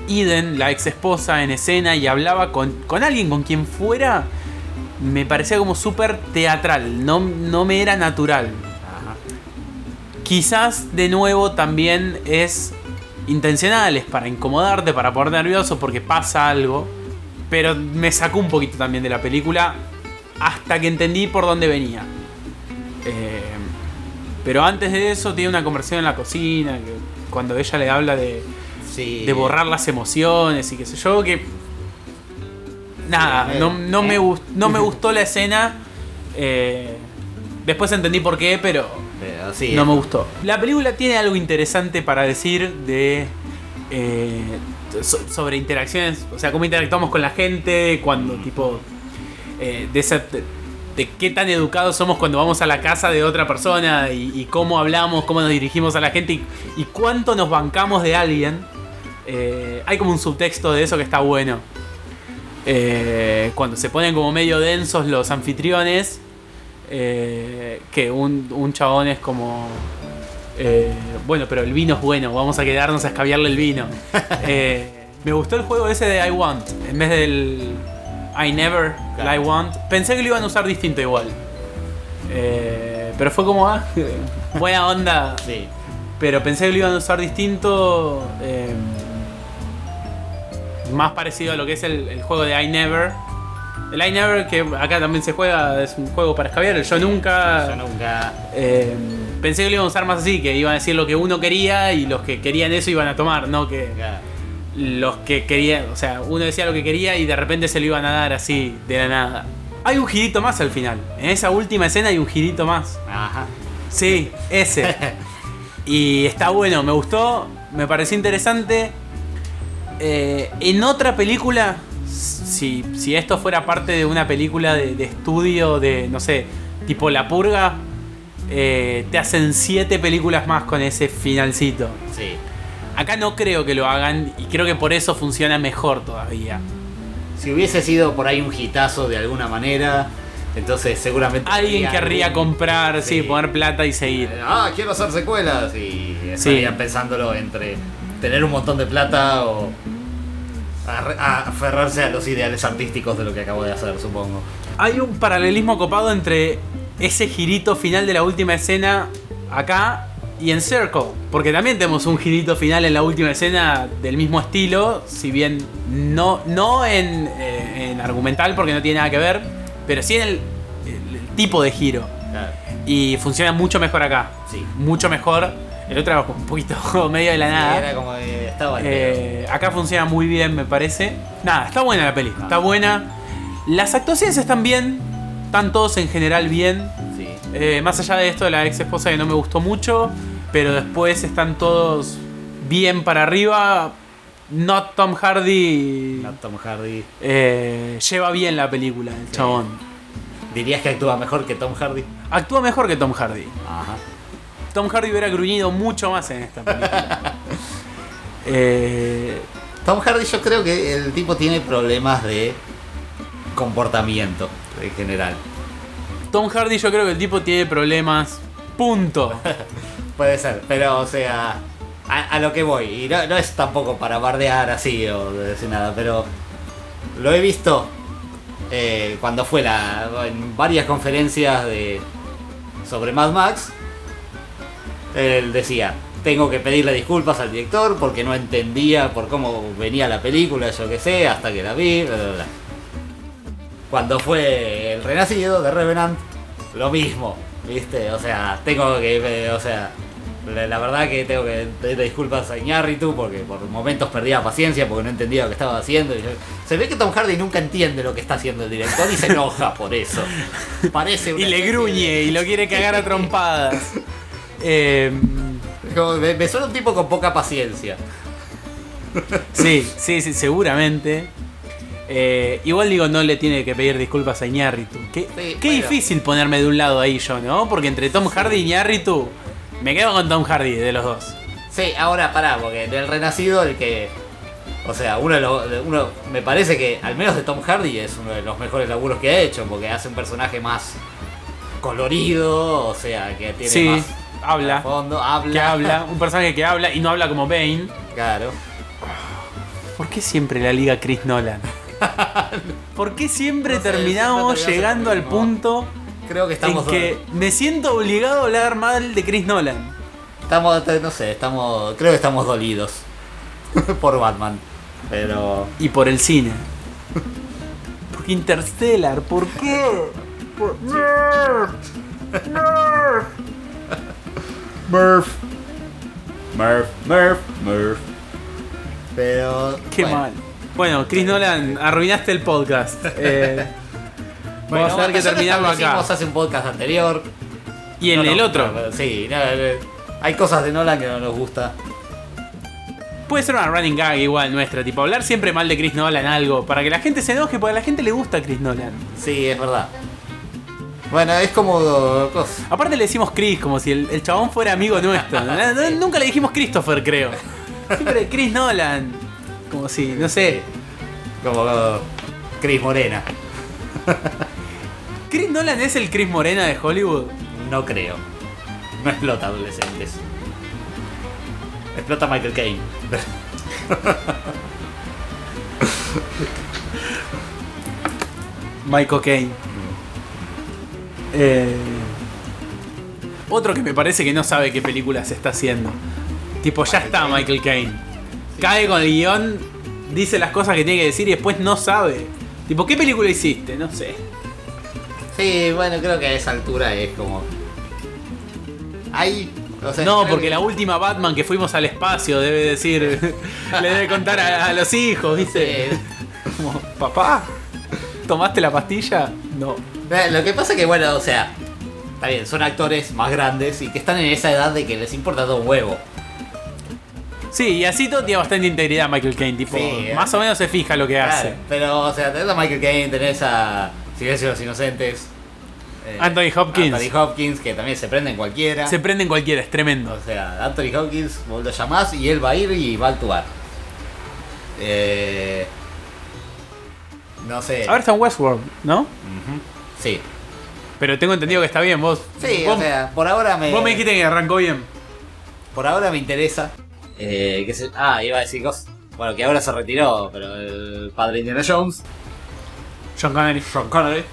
Eden, la ex esposa, en escena y hablaba con, con alguien, con quien fuera, me parecía como súper teatral, no, no me era natural. Ajá. Quizás de nuevo también es intencional, es para incomodarte, para ponerte nervioso porque pasa algo. Pero me sacó un poquito también de la película hasta que entendí por dónde venía. Eh, pero antes de eso tiene una conversación en la cocina, que cuando ella le habla de, Sí. de borrar las emociones y qué sé yo, que... Nada, no, no eh. me, no me gustó la escena. eh, después entendí por qué, pero Pero sí. no me gustó. La película tiene algo interesante para decir de eh, so- sobre interacciones, o sea, cómo interactuamos con la gente, cuando tipo eh, de esa de, de qué tan educados somos cuando vamos a la casa de otra persona y, y cómo hablamos, cómo nos dirigimos a la gente y, y cuánto nos bancamos de alguien. Eh, hay como un subtexto de eso que está bueno. Eh, cuando se ponen como medio densos los anfitriones, eh, que un, un chabón es como... eh, bueno, pero el vino es bueno, vamos a quedarnos a escabiarle el vino. Eh, me gustó el juego ese de I Want, en vez del I Never, el Claro. I Want. Pensé que lo iban a usar distinto igual. Pero fue como, ah, buena onda. Sí. Pero pensé que lo iban a usar distinto. más parecido a lo que es el, el juego de I Never. El I Never, que acá también se juega, es un juego para escabiar. El Yo Nunca. Yo nunca. eh, pensé que lo iban a usar más así, que iban a decir lo que uno quería y los que querían eso iban a tomar, no que los que querían, o sea, uno decía lo que quería y de repente se lo iban a dar así, de la nada. Hay un girito más al final. En esa última escena hay un girito más. Ajá. Sí, ese. Y está bueno, me gustó, me pareció interesante. Eh, en otra película, si, si esto fuera parte de una película de, de estudio de, no sé, tipo La Purga, eh, te hacen siete películas más con ese finalcito. Sí. Acá no creo que lo hagan y creo que por eso funciona mejor todavía. Si hubiese sido por ahí un hitazo de alguna manera, entonces seguramente. Alguien querría algún- comprar, sí, Sí. poner plata y seguir. Eh, Ah, quiero hacer secuelas. Y estarían pensándolo entre tener un montón de plata o arre- a- aferrarse a los ideales artísticos de lo que acabo de hacer, supongo. Hay un paralelismo copado entre ese girito final de la última escena acá y en Circle. Porque también tenemos un girito final en la última escena del mismo estilo. Si bien no, no en, eh, en argumental porque no tiene nada que ver. Pero sí en el, el- el tipo de giro. Claro. Y funciona mucho mejor acá. Sí. Mucho mejor. El otro era un poquito medio de la Sí, nada. era como estaba Eh, acá funciona muy bien, me parece. Nada, está buena la peli, está buena. Las actuaciones están bien, están todos en general bien. Sí. Eh, más allá de esto de la ex esposa que no me gustó mucho, pero después están todos bien para arriba. Not Tom Hardy No, Tom Hardy. eh, lleva bien la película, el chabón. ¿Dirías que actúa mejor que Tom Hardy? Actúa mejor que Tom Hardy. Ajá. Tom Hardy hubiera gruñido mucho más en esta película. Eh, Tom Hardy yo creo que el tipo tiene problemas de comportamiento en general. Tom Hardy yo creo que el tipo tiene problemas. Punto. Puede ser, pero o sea, a, a lo que voy, y no, no es tampoco para bardear así o decir nada, pero lo he visto eh, cuando fue la, en varias conferencias de, sobre Mad Max. Él decía, tengo que pedirle disculpas al director porque no entendía por cómo venía la película, yo qué sé, hasta que la vi, bla, bla, bla. Cuando fue el Renacido de Revenant, lo mismo, ¿viste? O sea, tengo que, eh, o sea, la, verdad que tengo que pedirle disculpas a Iñárritu porque por momentos perdía paciencia porque no entendía lo que estaba haciendo. y yo- se ve que Tom Hardy nunca entiende lo que está haciendo el director y se enoja por eso. Parece Y una le especie gruñe de- y lo quiere cagar a trompadas. Eh, Como me, me suena un tipo con poca paciencia. sí, sí, sí, seguramente. Eh, igual digo, no le tiene que pedir disculpas a Iñárritu. Qué, Sí, qué bueno. difícil ponerme de un lado ahí yo, ¿no? Porque entre Tom Hardy y Iñárritu, me quedo con Tom Hardy de los dos. Sí, ahora pará, porque en el Renacido el que O sea, uno, de los- uno me parece que al menos de Tom Hardy es uno de los mejores laburos que ha hecho, porque hace un personaje más colorido, o sea, que tiene Sí, más habla. fondo, habla, Que habla, un personaje que habla y no habla como Bane. Claro. ¿Por qué siempre la liga Chris Nolan? ¿Por qué siempre No sé, terminamos siempre llegando al punto Creo que estamos en que me siento obligado a hablar mal de Chris Nolan? estamos no sé, estamos creo que estamos dolidos por Batman. Pero Y por el cine. Porque Interstellar, ¿por qué? Por- Murph. Murph, Murph, Murph. Pero Qué bueno. mal. Bueno, Chris Nolan, arruinaste el podcast. Eh, Bueno, vamos a tener que terminarlo acá. hace un podcast anterior. Y en No, el no, otro. no, sí, no, no, hay cosas de Nolan que no nos gusta. Puede ser una running gag igual nuestra, tipo hablar siempre mal de Chris Nolan algo, para que la gente se enoje, porque a la gente le gusta Chris Nolan. Sí, es verdad. Bueno, es como Aparte le decimos Chris, como si el, el chabón fuera amigo nuestro. Nunca le dijimos Christopher, creo. Siempre Chris Nolan. Como si, no sé. como Chris Morena. ¿Chris Nolan es el Chris Morena de Hollywood? No creo. No explota adolescentes. Explota Michael Caine. Michael Caine. Eh, otro que me parece que no sabe qué película se está haciendo. Tipo, ya está Michael Caine. Cae con el guion, dice las cosas que tiene que decir y después no sabe. Tipo, ¿qué película hiciste? No sé. Sí, bueno, creo que a esa altura es como. Hay. o sea, No, porque que- la última Batman que fuimos al espacio debe decir, le debe contar a, a los hijos, ¿viste? Sí. Como, papá, ¿tomaste la pastilla? No. Eh, Lo que pasa que, bueno, o sea. Está bien, son actores más grandes y que están en esa edad de que les importa todo un huevo. Sí, y así todo tiene bastante integridad Michael Caine, tipo, Sí, eh. más o menos se fija lo que hace. Claro, pero, o sea, tenés a Michael Caine, tenés a Silencio de los Inocentes. eh, Anthony Hopkins. Anthony Hopkins, que también se prende en cualquiera. Se prende en cualquiera, es tremendo. O sea, Anthony Hopkins, vos lo llamás y él va a ir y va a actuar. Eh, no sé. Ahora está en Westworld, ¿no? Ujú. Sí. Pero tengo entendido que está bien, vos. Sí, vos, o sea, por ahora me. vos me dijiste que arrancó bien. Por ahora me interesa. Eh, se- ah, iba a decir cosas. Bueno, que ahora se retiró, pero el padre Indiana Jones. John Connery. Sean Connery.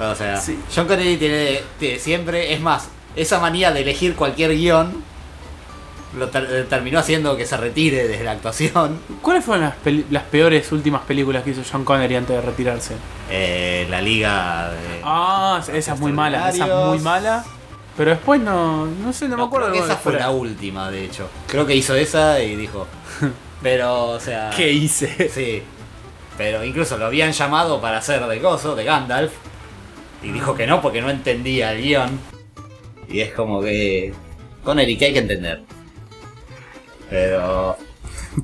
O sea, Sí. Sean Connery tiene, tiene siempre, es más, esa manía de elegir cualquier guion lo ter- eh, terminó haciendo que se retire desde la actuación. ¿Cuáles fueron las, las peores últimas películas que hizo John Connery antes de retirarse? Eh, la liga de... Ah, esa es muy mala, esa es muy mala. Pero después no, no sé, no, me acuerdo creo que esa fue la última, de hecho. Creo que hizo esa y dijo. Pero, o sea. ¿Qué hice? Sí. Pero incluso lo habían llamado para hacer de gozo, de Gandalf. Y dijo que no porque no entendía el guion. Y es como que. Con Eric hay que entender. Pero.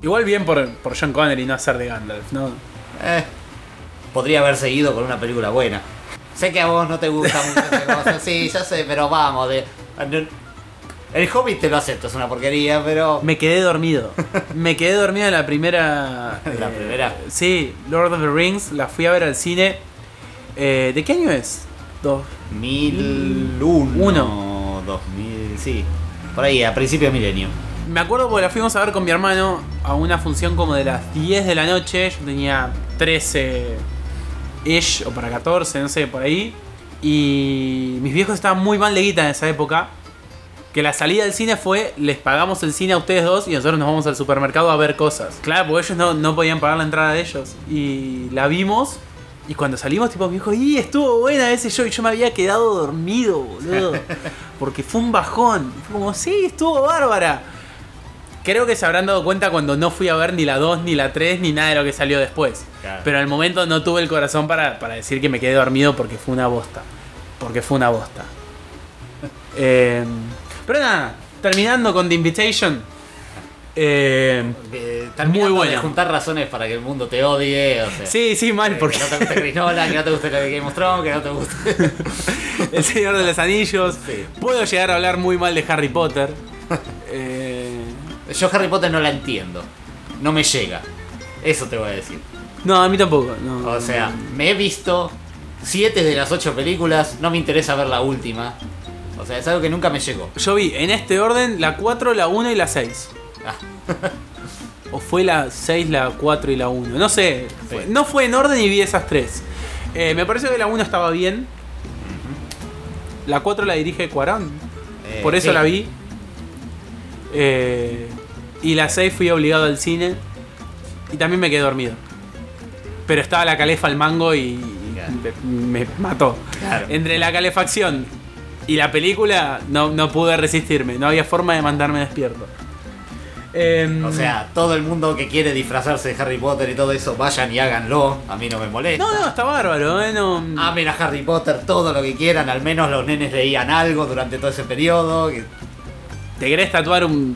Igual bien por, por John Connery no hacer de Gandalf, ¿no? Eh, podría haber seguido con una película buena. Sé que a vos no te gusta mucho esa cosa. Sí, ya sé, pero vamos. De, el Hobbit te lo acepto, es una porquería, pero. Me quedé dormido. Me quedé dormido en la primera. ¿La primera? Sí, Lord of the Rings, la fui a ver al cine. Eh, ¿De qué año es? Dos. 2001. Uno. 2000, sí. Por ahí, a principio de milenio. Me acuerdo porque la fuimos a ver con mi hermano a una función como de las 10 de la noche. Yo tenía 13 ish o para 14, no sé, por ahí. Y mis viejos estaban muy mal de guita en esa época. Que la salida del cine fue, les pagamos el cine a ustedes dos y nosotros nos vamos al supermercado a ver cosas. Claro, porque ellos no, no podían pagar la entrada de ellos. Y la vimos. Y cuando salimos, tipo, mi hijo, ¡y estuvo buena ese show! Y yo me había quedado dormido, boludo. Porque fue un bajón. Fue como, sí, estuvo bárbara. Creo que se habrán dado cuenta cuando no fui a ver ni la 2, ni la 3, ni nada de lo que salió después. Claro. Pero al momento no tuve el corazón para, para decir que me quedé dormido porque fue una bosta. Porque fue una bosta. Eh, pero nada, terminando con The Invitation. Eh, Eh, Muy buena. de juntar razones para que el mundo te odie. O sea, sí, sí, mal, porque Que no te guste Chris Nolan, que no te de Game of Thrones, que no te guste. El Señor de los Anillos. Sí. Puedo llegar a hablar muy mal de Harry Potter. Eh, Yo Harry Potter no la entiendo. No me llega. Eso te voy a decir. No, a mí tampoco. no. O sea, me he visto 7 de las 8 películas, no me interesa ver la última. O sea, es algo que nunca me llegó. Yo vi en este orden la 4, la 1 y la 6. Ah, O fue la 6, la 4 y la 1. No sé. Fue- Sí. no fue en orden y vi esas tres. Eh, me pareció que la 1 estaba bien. La 4 la dirige Cuarón. eh, Por eso sí. la vi. Eh, y la 6 fui obligado al cine. Y también me quedé dormido. Pero estaba la calefa al mango y Claro. me, me mató. Claro. Entre la calefacción y la película no, no pude resistirme. No había forma de mandarme despierto. Em, O sea, todo el mundo que quiere disfrazarse de Harry Potter y todo eso, vayan y háganlo. A mí no me molesta. No, no, está bárbaro, ¿eh? No, Amen a Harry Potter todo lo que quieran, al menos los nenes leían algo durante todo ese periodo. ¿Te querés tatuar un,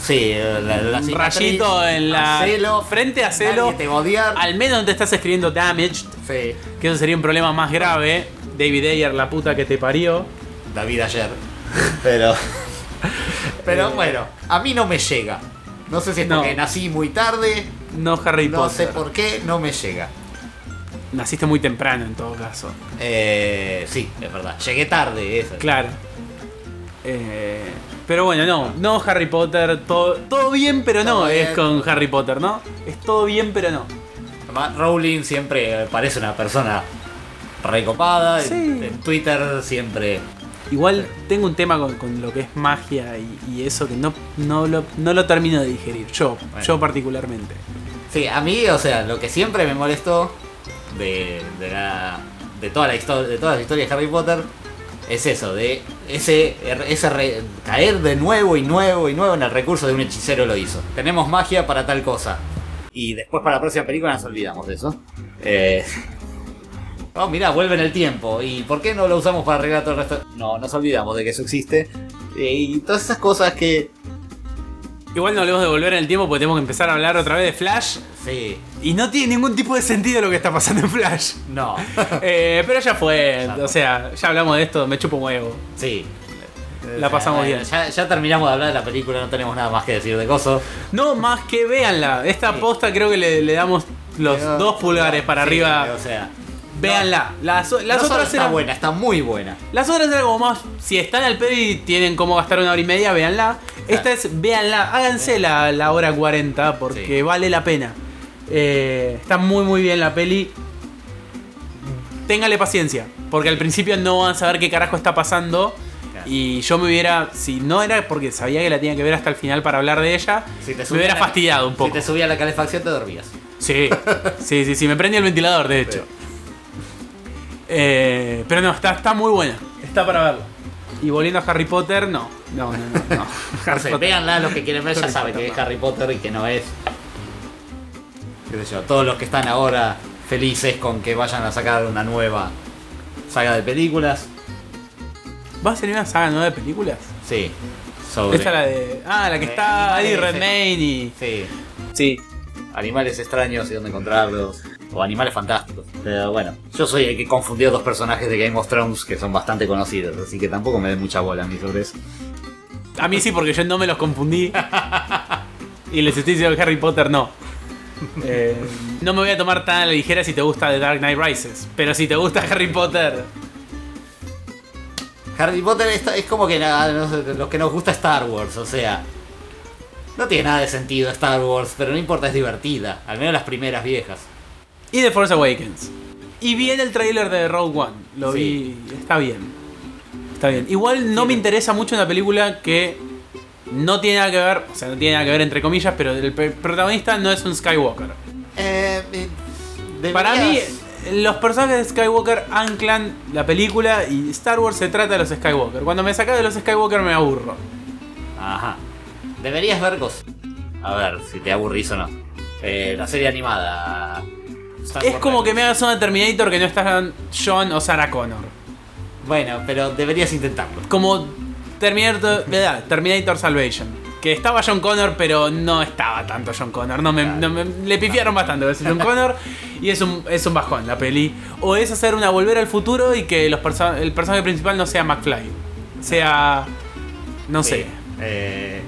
Sí, la, la cicatriz, rayito en la. frente a celo? te odiar. Al menos donde estás escribiendo damaged. Sí, Que eso sería un problema más grave. David Ayer, la puta que te parió. David ayer. Pero. Eh. Pero bueno, a mí no me llega. No sé si es No. porque nací muy tarde, No Harry no sé Potter. por qué, no me llega. Naciste muy temprano en todo caso. Eh, sí, es verdad. Llegué tarde, eso. Claro. Eh, pero bueno, no, no Harry Potter, todo, todo bien, pero no es con Harry Potter, ¿no? Es todo bien, pero no. Rowling siempre parece una persona recopada. Sí. En, en Twitter siempre. Igual tengo un tema con, con lo que es magia y, y eso que no, no, lo, no lo termino de digerir, yo, Bueno. yo particularmente. Sí, a mí, o sea, lo que siempre me molestó de, de, la, de, toda la historia, de todas las historias de Harry Potter es eso, de ese, ese re- caer de nuevo y nuevo y nuevo en el recurso de un hechicero lo hizo. Tenemos magia para tal cosa. Y después para la próxima película nos olvidamos de eso. Eh, oh, mira, vuelve en el tiempo. ¿Y por qué no lo usamos para arreglar todo el resto? No, nos olvidamos de que eso existe. Eh, Y todas esas cosas que... Igual no hablemos de volver en el tiempo porque tenemos que empezar a hablar otra vez de Flash. Sí, Y no tiene ningún tipo de sentido lo que está pasando en Flash. no. Eh, pero ya fue, o sea, ya hablamos de esto, me chupo un huevo. Sí. La pasamos bien. Ya, ya terminamos de hablar de la película, no tenemos nada más que decir de Coso. No, más que véanla. Esta Sí. posta creo que le, le damos los Pero- dos pulgares para Sí, arriba. O sea, Véanla. Las, las no otras está eran. buena, está muy buena. Las otras eran como más. Si están al pedo y tienen cómo gastar una hora y media, véanla. Esta es, véanla, háganse la, la hora 40 porque Sí. vale la pena. Eh, está muy muy bien la peli. Téngale paciencia, porque al principio no van a saber qué carajo está pasando. Y yo me hubiera, si no era porque sabía que la tenía que ver hasta el final para hablar de ella, Si te me hubiera la- fastidiado un poco. Si te subía la calefacción te dormías. Sí, sí, sí, sí, me prendí el ventilador, de hecho. Eh, pero no, está, está muy buena. Está para verla. Y volviendo a Harry Potter, no. No, no, no. no. Harry Potter. véanla, los que quieren ver ya Harry saben Potter, que es no. Harry Potter y que no es. qué sé yo, todos los que están ahora felices con que vayan a sacar una nueva saga de películas. ¿Va a salir una saga nueva de películas? Sí. Sobre. Esta es la de. Ah, la que Eh, está Eddie Redmayne y. Sí. Sí. Animales extraños y dónde encontrarlos, o animales fantásticos. Pero bueno, yo soy el que confundió dos personajes de Game of Thrones que son bastante conocidos, así que tampoco me den mucha bola a mí sobre eso. A mí sí, porque yo no me los confundí. y les estoy diciendo que Harry Potter no. Eh, no me voy a tomar tan a la ligera si te gusta The Dark Knight Rises. Pero si te gusta Harry Potter. Harry Potter es, es como que sé, los que nos gusta Star Wars, o sea, no tiene nada de sentido Star Wars, pero no importa, es divertida, al menos las primeras viejas. Y The Force Awakens. Y vi en el trailer de Rogue One. Lo Sí. vi. Está bien. Está bien. Igual no Sí. me interesa mucho una película que no tiene nada que ver. O sea, no tiene nada que ver entre comillas, pero el protagonista no es un Skywalker. Eh, eh, Para mí, los personajes de Skywalker anclan la película y Star Wars se trata de los Skywalker. Cuando me saca de los Skywalker me aburro. Ajá. Deberías ver cosas. A ver si te aburrís o no. Eh, la serie animada. Star Es Wars como que me hagas una Terminator que no está John o Sarah Connor. Bueno, pero deberías intentarlo. Como Terminator. Terminator Salvation. Que estaba John Connor, pero no estaba tanto John Connor. No me, no me- le pifiaron bastante a ese John Connor. Y es un, es un bajón la peli. O es hacer una volver al futuro y que los perso- el personaje principal no sea McFly. Sea. No sé. Eh,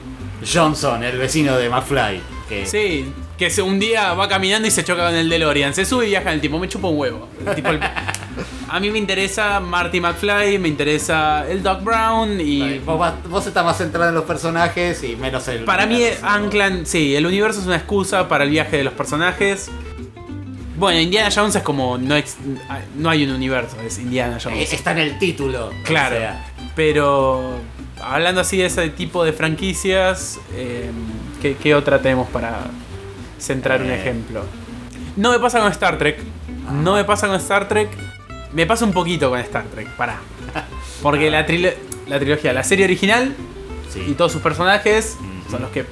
Johnson, el vecino de McFly. Que Sí, que se, un día va caminando y se choca con el DeLorean. Se sube y viaja en el tiempo. Me chupa un huevo. El tipo, el- a mí me interesa Marty McFly, me interesa el Doc Brown y... Vos, vas- vos estás más centrado en los personajes y menos en el. Para mí. Anclan, sí, el universo es una excusa para el viaje de los personajes. Bueno, Indiana Jones es como. No, ex- no hay un universo, es Indiana Eh, Jones. Está en el título. o Claro. sea, Pero. Hablando así de ese tipo de franquicias, eh, ¿qué, qué otra tenemos para centrar un Eh. ejemplo? No me pasa con Star Trek. No me pasa con Star Trek. Me pasa un poquito con Star Trek, pará. Porque la, trilo- la trilogía, la serie original sí. y todos sus personajes son los que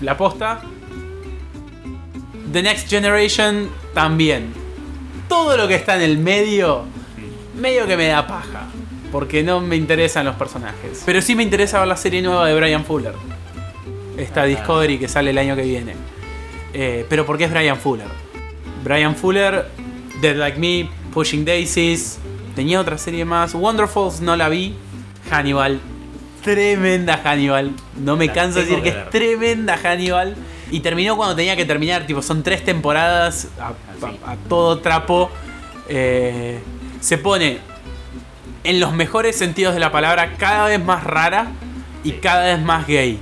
la posta. The Next Generation también. Todo lo que está en el medio, medio que me da paja. Porque no me interesan los personajes. Pero sí me interesa ver la serie nueva de Brian Fuller. Esta Ah. Discovery que sale el año que viene. Eh, pero ¿por qué es Brian Fuller? Brian Fuller, Dead Like Me, Pushing Daisies. Tenía otra serie más. Wonderfalls no la vi. Hannibal. Tremenda Hannibal. No me La canso de decir que que es tremenda Hannibal. Y terminó cuando tenía que terminar. Tipo, son tres temporadas a, Así. a- a todo trapo. Eh, se pone en los mejores sentidos de la palabra cada vez más rara y Sí. cada vez más gay.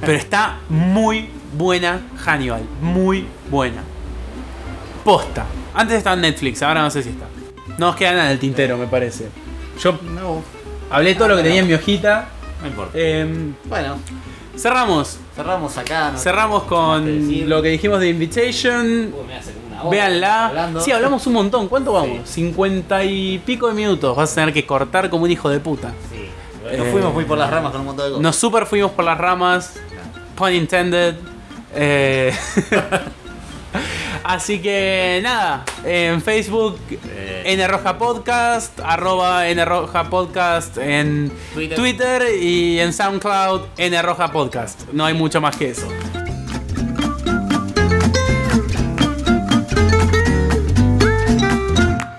Pero está muy buena Hannibal. Muy buena. Posta. Antes estaba en Netflix, ahora no sé si está. No nos queda nada en el tintero, me parece. Yo No, hablé todo lo que tenía en mi hojita. no importa. Eh, Bueno, cerramos. cerramos acá. ¿no? Cerramos que con lo que dijimos de Invitation. Uy, me hace hora Véanla. hablando. Sí, hablamos un montón. ¿Cuánto vamos? Cincuenta y pico de minutos. Vas a tener que cortar como un hijo de puta. Sí. Nos Eh, fuimos muy por las ramas con un montón de cosas. Nos super fuimos por las ramas. Pun intended. Eh, Así que nada, en Facebook Eh. N Roja Podcast, arroba N Roja Podcast en Twitter. Twitter y en SoundCloud N Roja Podcast. No hay mucho más que eso.